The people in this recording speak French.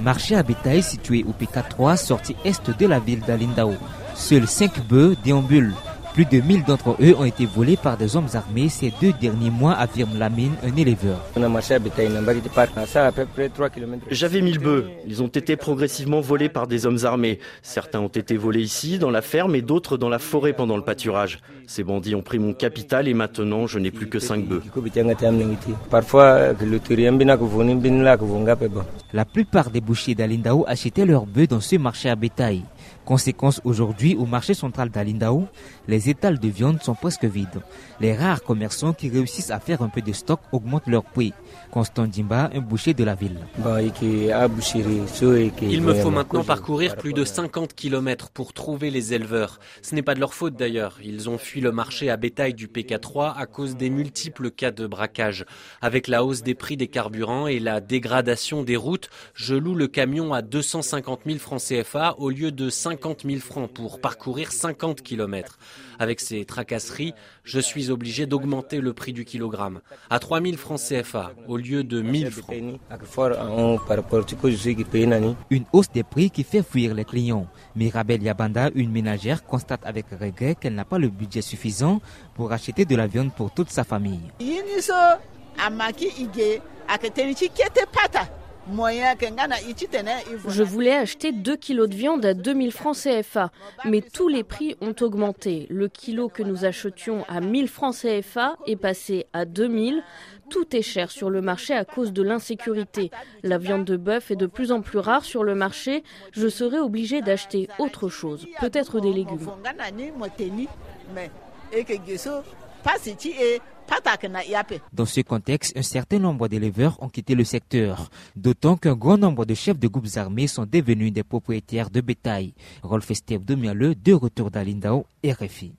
Marché à bétail situé au PK3, sortie est de la ville d'Alindao. Seuls 5 bœufs déambulent. Plus de 1000 d'entre eux ont été volés par des hommes armés ces deux derniers mois, affirme Lamine, un éleveur. J'avais 1000 bœufs. Ils ont été progressivement volés par des hommes armés. Certains ont été volés ici, dans la ferme, et d'autres dans la forêt pendant le pâturage. Ces bandits ont pris mon capital et maintenant je n'ai plus que 5 bœufs. La plupart des bouchers d'Alindao achetaient leurs bœufs dans ce marché à bétail. Conséquence aujourd'hui, au marché central d'Alindao, les étals de viande sont presque vides. Les rares commerçants qui réussissent à faire un peu de stock augmentent leur prix. Constant Dimba, un boucher de la ville. Il me faut maintenant parcourir plus de 50 km pour trouver les éleveurs. Ce n'est pas de leur faute d'ailleurs. Ils ont fui le marché à bétail du PK3 à cause des multiples cas de braquage. Avec la hausse des prix des carburants et la dégradation des routes, je loue le camion à 250 000 francs CFA au lieu de 50 000 francs pour parcourir 50 km. Avec ces tracasseries, je suis obligé d'augmenter le prix du kilogramme à 3 000 francs CFA au lieu de 1000 francs. Une hausse des prix qui fait fuir les clients. Mirabel Yabanda, une ménagère, constate avec regret qu'elle n'a pas le budget suffisant pour acheter de la viande pour toute sa famille. Je voulais acheter 2 kilos de viande à 2000 francs CFA, mais tous les prix ont augmenté. Le kilo que nous achetions à 1000 francs CFA est passé à 2000. Tout est cher sur le marché à cause de l'insécurité. La viande de bœuf est de plus en plus rare sur le marché. Je serai obligé d'acheter autre chose, peut-être des légumes. Dans ce contexte, un certain nombre d'éleveurs ont quitté le secteur, d'autant qu'un grand nombre de chefs de groupes armés sont devenus des propriétaires de bétail. Rolf Esteve de Mialeux, de retour d'Alindao, RFI.